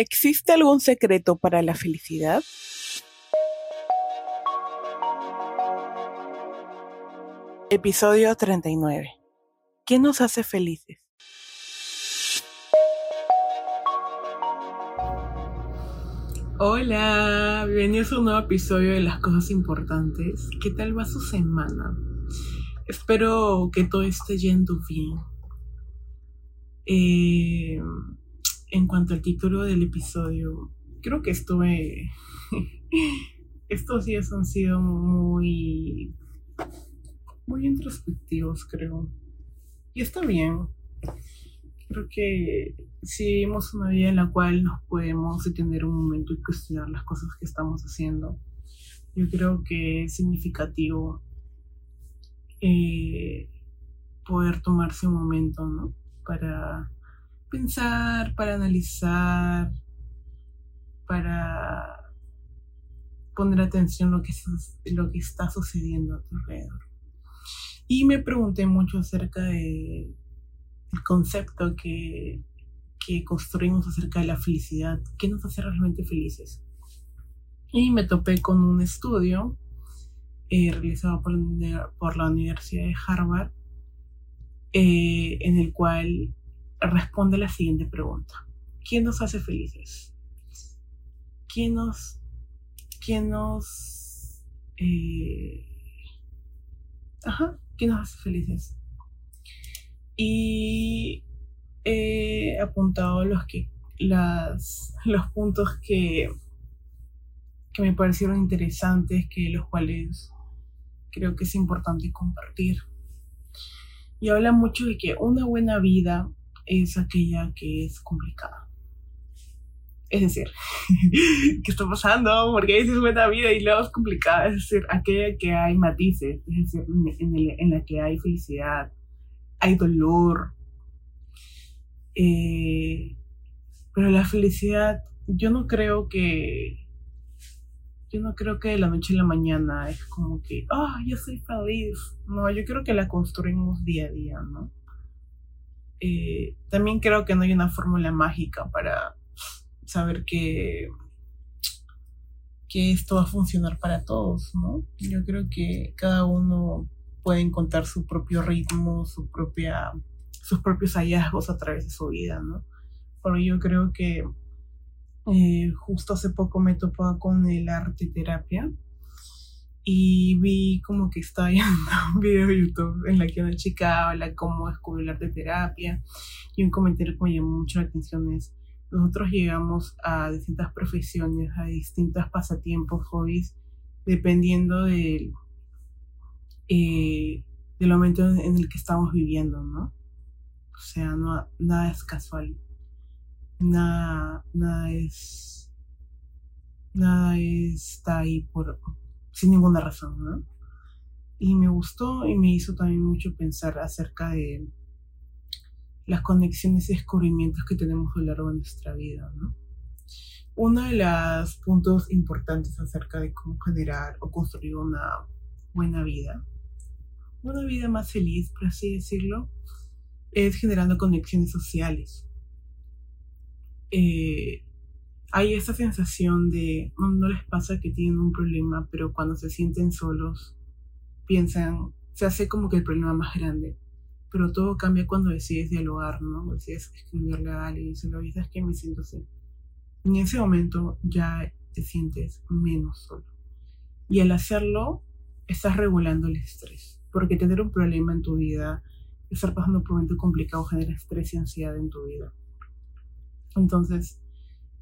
¿Existe algún secreto para la felicidad? Episodio 39. ¿Qué nos hace felices? Hola, bienvenidos a un nuevo episodio de Las Cosas Importantes. ¿Qué tal va su semana? Espero que todo esté yendo bien. Eh, en cuanto al título del episodio, creo que estuve... Estos días han sido muy... muy introspectivos, creo. Y está bien. Creo que si vivimos una vida en la cual nos podemos detener un momento y cuestionar las cosas que estamos haciendo, yo creo que es significativo eh, poder tomarse un momento, ¿no? Para pensar, para analizar, para poner atención lo que, lo que está sucediendo a tu alrededor. Y me pregunté mucho acerca del concepto que, que construimos acerca de la felicidad, qué nos hace realmente felices. Y me topé con un estudio eh, realizado por, por, la Universidad de Harvard, eh, en el cual responde la siguiente pregunta. ¿Quién nos hace felices? ¿Quién nos... ¿Quién nos... Eh, ajá, ¿quién nos hace felices? Y he apuntado los que las, los puntos que, que me parecieron interesantes, que los cuales creo que es importante compartir. Y habla mucho de que una buena vida es aquella que es complicada. Es decir, ¿qué está pasando? Porque es buena vida y luego es complicada. Es decir, aquella que hay matices, es decir, en, la que hay felicidad, hay dolor. Eh, pero la felicidad, yo no creo que. Yo no creo que de la noche a la mañana es como que, ah, yo soy feliz. No, yo creo que la construimos día a día, ¿no? Eh, también creo que no hay una fórmula mágica para saber que, que esto va a funcionar para todos, ¿no? Yo creo que cada uno puede encontrar su propio ritmo, su propia, sus propios hallazgos a través de su vida, ¿no? Pero yo creo que eh, justo hace poco me topaba con el arte terapia y vi como que estaba viendo un video de YouTube en la que una chica habla cómo descubrió el arte terapia y un comentario que me llamó mucho la atención es nosotros llegamos a distintas profesiones, a distintos pasatiempos, hobbies, dependiendo del, eh, del momento en el que estamos viviendo, ¿no? O sea, no, nada es casual, nada, nada es, nada está ahí por, sin ninguna razón, ¿no? Y me gustó y me hizo también mucho pensar acerca de las conexiones y descubrimientos que tenemos a lo largo de nuestra vida, ¿no? Uno de los puntos importantes acerca de cómo generar o construir una buena vida, una vida más feliz, por así decirlo, es generando conexiones sociales. Eh, hay esa sensación de no, les pasa que tienen un problema, pero cuando se sienten solos, piensan, se hace como que el problema más grande. Pero todo cambia cuando decides dialogar, ¿no? Decides escribirle a alguien y decirle, oye, ¿sabes qué? Me siento así. En ese momento ya te sientes menos solo. Y al hacerlo, estás regulando el estrés. Porque tener un problema en tu vida, estar pasando por un momento complicado, genera estrés y ansiedad en tu vida. Entonces,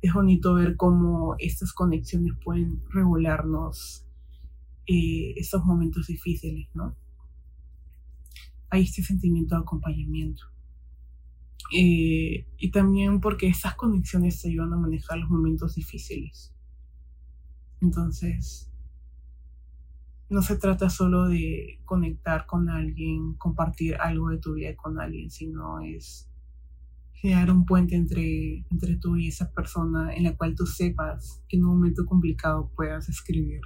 es bonito ver cómo estas conexiones pueden regularnos eh, estos momentos difíciles, ¿no? Hay este sentimiento de acompañamiento. Eh, y también porque estas conexiones te ayudan a manejar los momentos difíciles. Entonces, no se trata solo de conectar con alguien, compartir algo de tu vida con alguien, sino es crear un puente entre, entre tú y esa persona en la cual tú sepas que en un momento complicado puedas escribir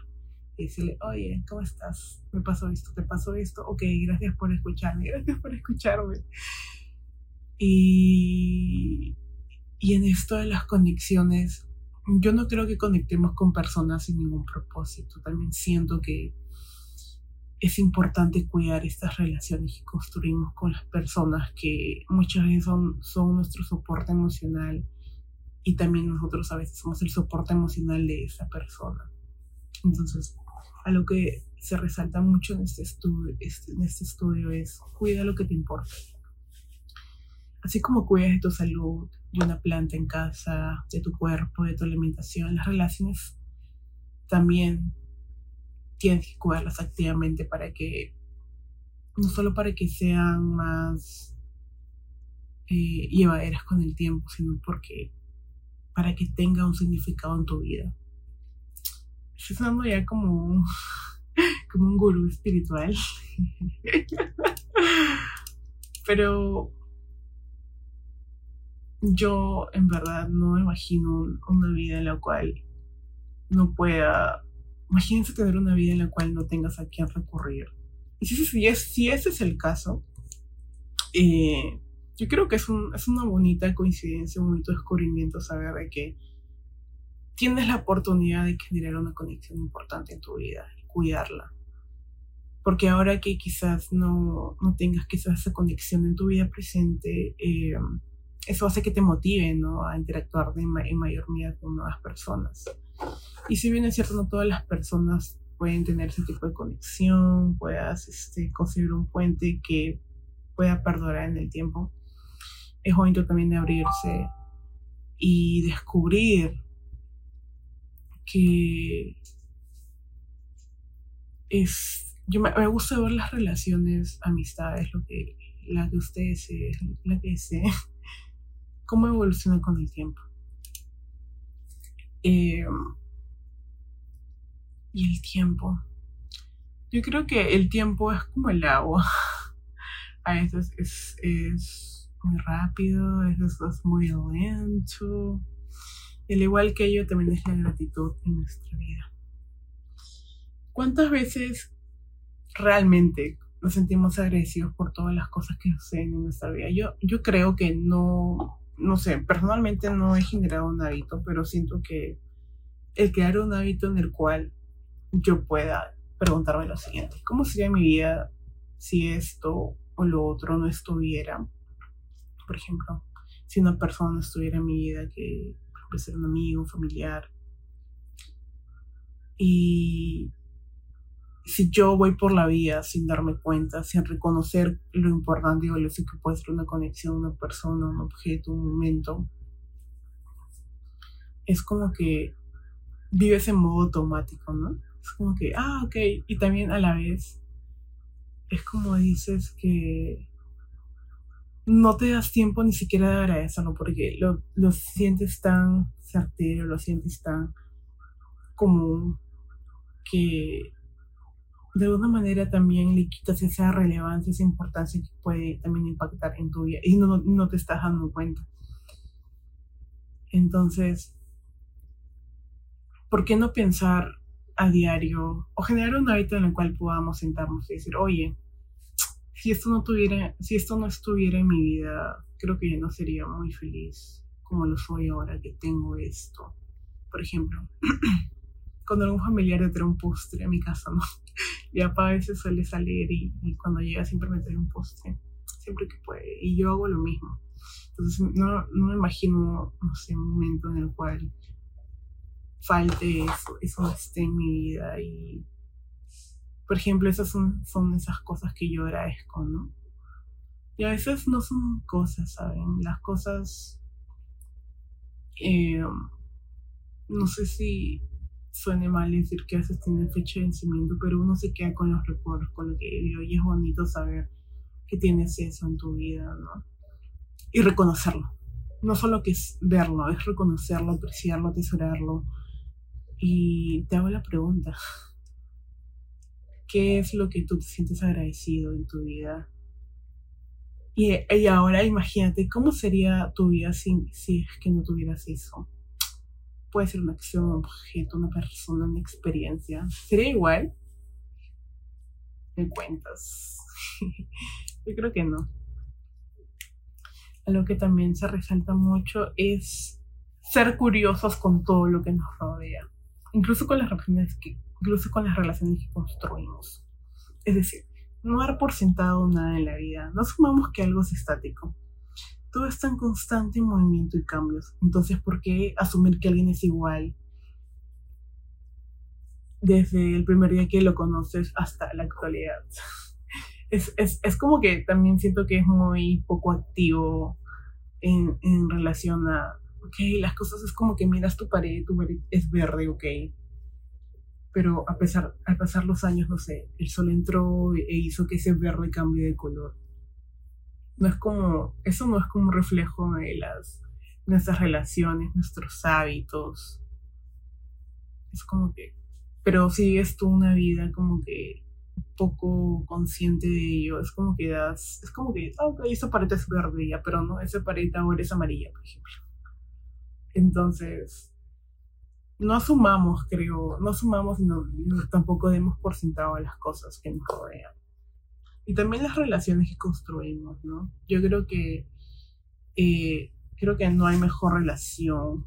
y decirle, oye, ¿cómo estás? Me pasó esto, te pasó esto, ok, gracias por escucharme, gracias por escucharme. Y, Y en esto de las conexiones, yo no creo que conectemos con personas sin ningún propósito. También siento que es importante cuidar estas relaciones que construimos con las personas que muchas veces son, son nuestro soporte emocional y también nosotros a veces somos el soporte emocional de esa persona. Entonces, a lo que se resalta mucho en este estudio, este, en este estudio es cuida lo que te importa. Así como cuidas de tu salud, de una planta en casa, de tu cuerpo, de tu alimentación, las relaciones también tienes que cuidarlas activamente para que, no solo para que sean más eh, llevaderas con el tiempo, sino porque para que tenga un significado en tu vida. Estoy sonando ya como como un gurú espiritual. Pero yo en verdad no imagino una vida en la cual no pueda Imagínense tener una vida en la cual no tengas a quién recurrir. Y si, si, si ese es el caso, eh, yo creo que es, un, es una bonita coincidencia, un bonito descubrimiento saber de que tienes la oportunidad de generar una conexión importante en tu vida y cuidarla. Porque ahora que quizás no, no tengas quizás esa conexión en tu vida presente, eh, eso hace que te motive ¿no? a interactuar en mayor medida con nuevas personas. Y si bien es cierto, no todas las personas pueden tener ese tipo de conexión, puedas este, construir un puente que pueda perdurar en el tiempo, es bonito también de abrirse y descubrir que es yo me, gusta ver las relaciones amistades lo que la que ustedes la que sé cómo evoluciona con el tiempo eh, y el tiempo. Yo creo que el tiempo es como el agua. A veces es, es muy rápido, a veces es muy lento. Al igual que ello, también es la gratitud en nuestra vida. ¿Cuántas veces realmente nos sentimos agradecidos por todas las cosas que suceden en nuestra vida? Yo, yo creo que no, no sé, personalmente no he generado un hábito, pero siento que el crear un hábito en el cual yo pueda preguntarme lo siguiente, ¿cómo sería mi vida si esto o lo otro no estuviera? Por ejemplo, si una persona estuviera en mi vida, que puede ser un amigo, un familiar, y si yo voy por la vida sin darme cuenta, sin reconocer lo importante y valioso que puede ser una conexión, una persona, un objeto, un momento, es como que vives en modo automático, ¿no? Es como que, ah, ok, y también a la vez es como dices que no te das tiempo ni siquiera de agradecerlo porque lo, lo sientes tan certero, lo sientes tan común que de alguna manera también le quitas esa relevancia, esa importancia que puede también impactar en tu vida y no, no te estás dando cuenta. Entonces, ¿por qué no pensar a diario o generar un hábito en el cual podamos sentarnos y decir, oye, si esto no tuviera, si esto no estuviera en mi vida, creo que ya no sería muy feliz como lo soy ahora que tengo esto. Por ejemplo, cuando algún familiar te trae un postre a mi casa, ¿no? Mi papá a veces suele salir y, cuando llega siempre me trae un postre, siempre que puede. Y yo hago lo mismo. Entonces no, no me imagino, no sé, un momento en el cual falte eso, eso esté en mi vida. Y, por ejemplo, esas son, son esas cosas que yo agradezco, ¿no? Y a veces no son cosas, ¿saben? Las cosas... Eh, no sé si suene mal decir que a veces tienen fecha de vencimiento, pero uno se queda con los recuerdos, con lo que vivió y es bonito saber que tienes eso en tu vida, ¿no? Y reconocerlo. No solo que es verlo, es reconocerlo, apreciarlo, atesorarlo. Y te hago la pregunta, ¿qué es lo que tú te sientes agradecido en tu vida? Y, y ahora imagínate, ¿cómo sería tu vida si, si es que no tuvieras eso? Puede ser una acción, un objeto, una persona, una experiencia. ¿Sería igual? ¿Me cuentas? Yo creo que no. algo que también se resalta mucho es ser curiosos con todo lo que nos rodea, incluso con las relaciones que, incluso con las relaciones que construimos. Es decir, no dar por sentado nada en la vida, no asumamos que algo es estático. Todo está en constante movimiento y cambios. Entonces, ¿por qué asumir que alguien es igual desde el primer día que lo conoces hasta la actualidad? Es, es, es como que también siento que es muy poco activo en, en relación a, ok, las cosas es como que miras tu pared, tu pared es verde, ok, pero a pesar, al pasar los años, no sé, el sol entró e hizo que ese verde cambie de color. No es como, eso no es como un reflejo de las, nuestras relaciones, nuestros hábitos. Es como que, pero sigues tú una vida como que poco consciente de ello. Es como que das, es como que, ah, ok, esa pared es verde ya, pero no, esa pared ahora es amarilla, por ejemplo. Entonces, no asumamos, creo, no asumamos y no, tampoco demos por sentado las cosas que nos rodean. Y también las relaciones que construimos, ¿no? Yo creo que, eh, creo que no hay mejor relación,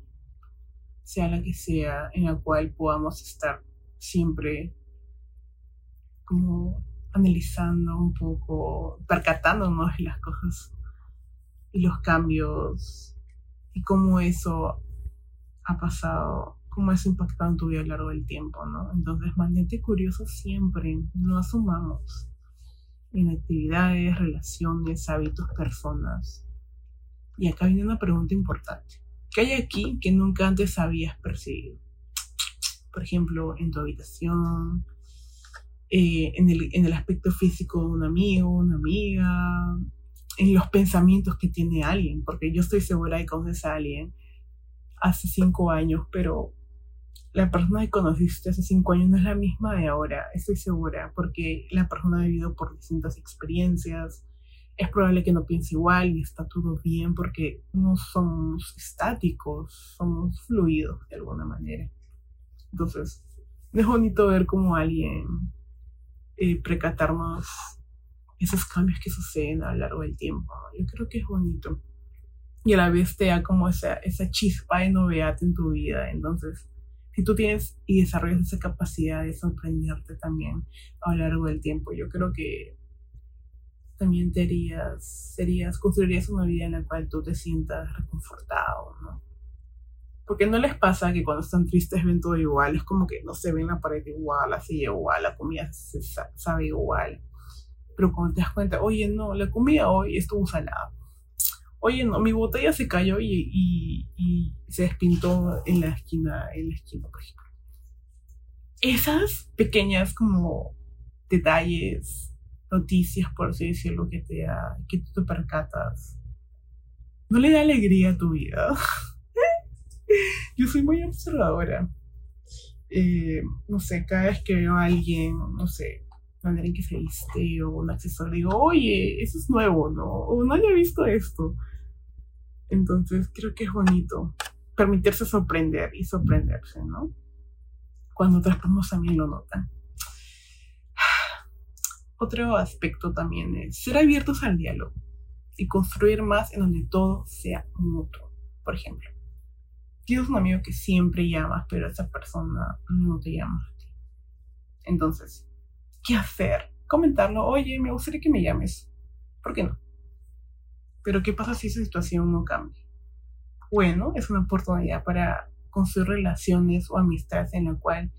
sea la que sea, en la cual podamos estar siempre como analizando un poco, percatándonos de las cosas y los cambios y cómo eso ha pasado cómo eso impactado en tu vida a lo largo del tiempo, ¿no? Entonces, mantente curioso siempre, no asumamos en actividades, relaciones, hábitos, personas. Y acá viene una pregunta importante. ¿Qué hay aquí que nunca antes habías percibido? Por ejemplo, en tu habitación, eh, en, el, en el aspecto físico de un amigo, una amiga, en los pensamientos que tiene alguien, porque yo estoy segura de que conoces a alguien hace cinco años, pero la persona que conociste hace cinco años no es la misma de ahora, estoy segura, porque la persona ha vivido por distintas experiencias. Es probable que no piense igual y está todo bien porque no somos estáticos, somos fluidos de alguna manera. Entonces, es bonito ver cómo alguien eh, precatarnos esos cambios que suceden a lo largo del tiempo. Yo creo que es bonito. Y a la vez te da como esa, esa chispa de novedad en tu vida. Entonces, si tú tienes y desarrollas esa capacidad de sorprenderte también a lo largo del tiempo, yo creo que también te harías, construirías una vida en la cual tú te sientas reconfortado, ¿no? Porque no les pasa que cuando están tristes ven todo igual, es como que no se ven la pared igual, la silla igual, la comida se sabe igual. Pero cuando te das cuenta, oye, no, la comida hoy estuvo salada oye, no, mi botella se cayó y, se despintó en la esquina, en la esquina, por ejemplo. Esas pequeñas como detalles, noticias, por así decirlo, que te que tú te percatas, no le da alegría a tu vida. Yo soy muy observadora. Eh, no sé, cada vez que veo a alguien, no sé, manera en que se viste o un accesorio, digo, oye, eso es nuevo, ¿no? O no había visto esto. Entonces creo que es bonito permitirse sorprender y sorprenderse, ¿no? Cuando otras personas también lo notan. Otro aspecto también es ser abiertos al diálogo y construir más en donde todo sea mutuo. Por ejemplo, tienes un amigo que siempre llamas, pero esa persona no te llama a ti. Entonces, ¿qué hacer? Comentarlo, oye, me gustaría que me llames. ¿Por qué no? Pero ¿qué pasa si esa situación no cambia? Bueno, es una oportunidad para construir relaciones o amistades en la cual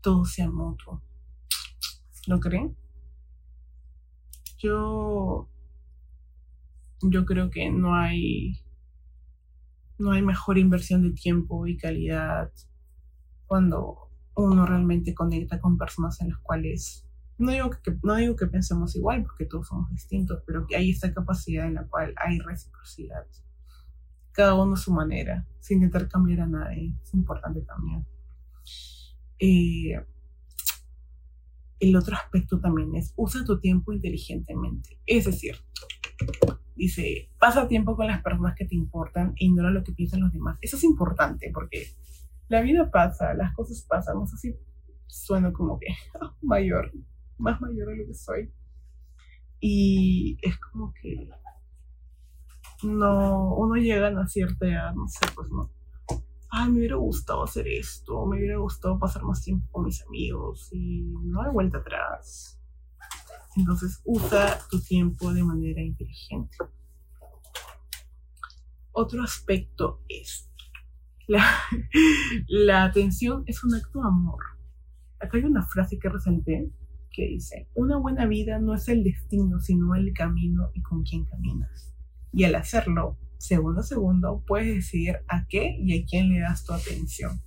todo sea mutuo. ¿Lo creen? Yo yo creo que no hay no hay mejor inversión de tiempo y calidad cuando uno realmente conecta con personas en las cuales no digo que, no digo que pensemos igual, porque todos somos distintos, pero que hay esta capacidad en la cual hay reciprocidad. Cada uno a su manera, sin intentar cambiar a nadie. Es importante también. Eh, el otro aspecto también es usa tu tiempo inteligentemente. Es decir, dice, pasa tiempo con las personas que te importan e ignora lo que piensan los demás. Eso es importante porque la vida pasa, las cosas pasan. No sé si suena como que mayor, más mayor de lo que soy. Y es como que no, uno llega a cierta edad, no sé, pues no. Ay, me hubiera gustado hacer esto, me hubiera gustado pasar más tiempo con mis amigos y no hay vuelta atrás. Entonces usa tu tiempo de manera inteligente. Otro aspecto es la, la atención es un acto de amor. Acá hay una frase que resalté que dice, una buena vida no es el destino, sino el camino y con quién caminas. Y al hacerlo, segundo a segundo, puedes decidir a qué y a quién le das tu atención.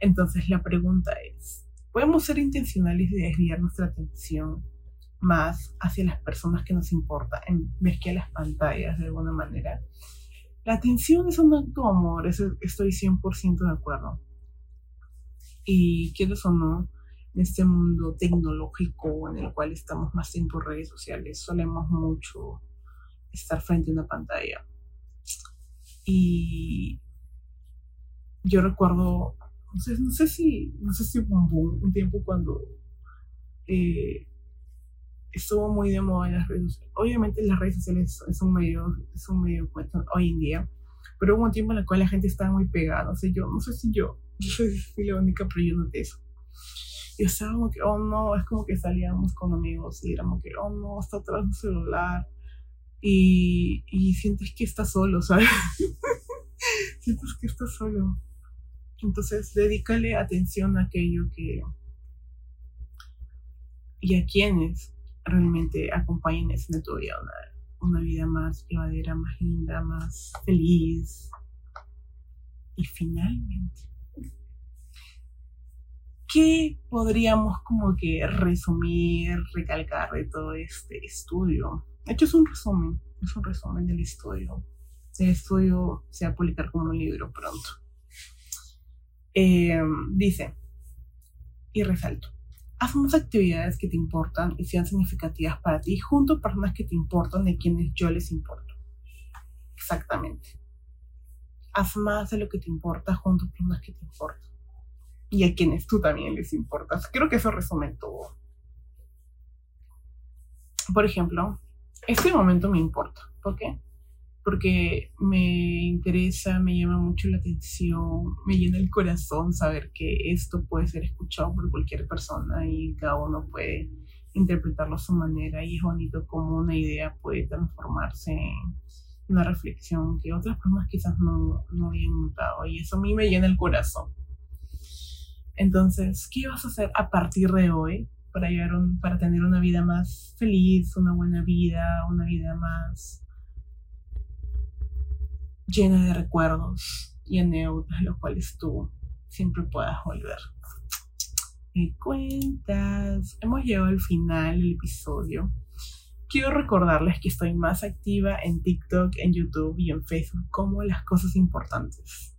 Entonces la pregunta es, ¿podemos ser intencionales de desviar nuestra atención más hacia las personas que nos importan en vez que a las pantallas de alguna manera? La atención es un acto de amor, estoy 100% de acuerdo. Y quieres o no, en este mundo tecnológico en el cual estamos más tiempo en redes sociales, solemos mucho estar frente a una pantalla. Y yo recuerdo, no sé, no sé si, no sé si un, un tiempo cuando eh, estuvo muy de moda en las redes sociales. Obviamente las redes sociales es un medio, es un medio hoy en día, pero hubo un tiempo en el cual la gente estaba muy pegada. No sé, yo, no sé si yo, yo soy la única, pero yo noté eso. Y estaba como que, oh no, es como que salíamos con amigos y éramos que, oh no, está atrás del celular. Y, y sientes que estás solo, ¿sabes? sientes que estás solo. Entonces, dedícale atención a aquello que. y a quienes realmente acompañen en tu vida, una, una vida más llevadera, más linda, más feliz. Y finalmente, ¿qué podríamos como que resumir, recalcar de todo este estudio? De hecho, es un resumen, es un resumen del estudio. El estudio se va a publicar como un libro pronto. Eh, dice, y resalto, Haz más actividades que te importan y sean significativas para ti junto a personas que te importan y quienes yo les importo. Exactamente. Haz más de lo que te importa junto a personas que te importan y a quienes tú también les importas. Creo que eso resume todo. Por ejemplo, este momento me importa. ¿Por qué? porque me interesa, me llama mucho la atención, me llena el corazón saber que esto puede ser escuchado por cualquier persona y cada uno puede interpretarlo a su manera y es bonito como una idea puede transformarse en una reflexión que otras personas quizás no, no habían notado y eso a mí me llena el corazón. Entonces, ¿qué vas a hacer a partir de hoy para, llegar para tener una vida más feliz, una buena vida, una vida más llena de recuerdos y anécdotas, los cuales tú siempre puedas volver. Me cuentas. Hemos llegado al final del episodio. Quiero recordarles que estoy más activa en TikTok, en YouTube y en Facebook como las cosas importantes.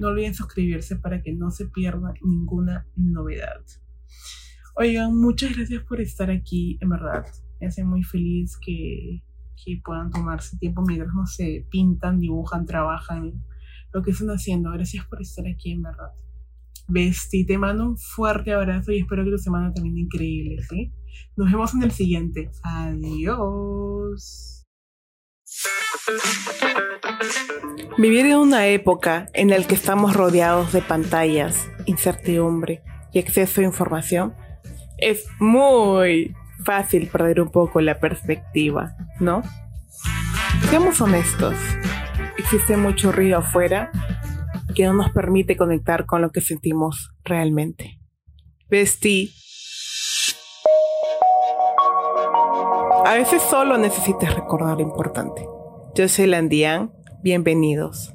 No olviden suscribirse para que no se pierda ninguna novedad. Oigan, muchas gracias por estar aquí, en verdad. Me hace muy feliz que que puedan tomarse tiempo mientras no se pintan, dibujan, trabajan, lo que están haciendo. Gracias por estar aquí, en verdad. Besti, te mando un fuerte abrazo y espero que tu semana también increíble, ¿sí? Nos vemos en el siguiente. Adiós. Vivir en una época en la que estamos rodeados de pantallas, incertidumbre y exceso de información es muy fácil perder un poco la perspectiva, ¿no? Seamos honestos, existe mucho ruido afuera que no nos permite conectar con lo que sentimos realmente. Besti. A veces solo necesitas recordar lo importante. Yo soy Landian, bienvenidos.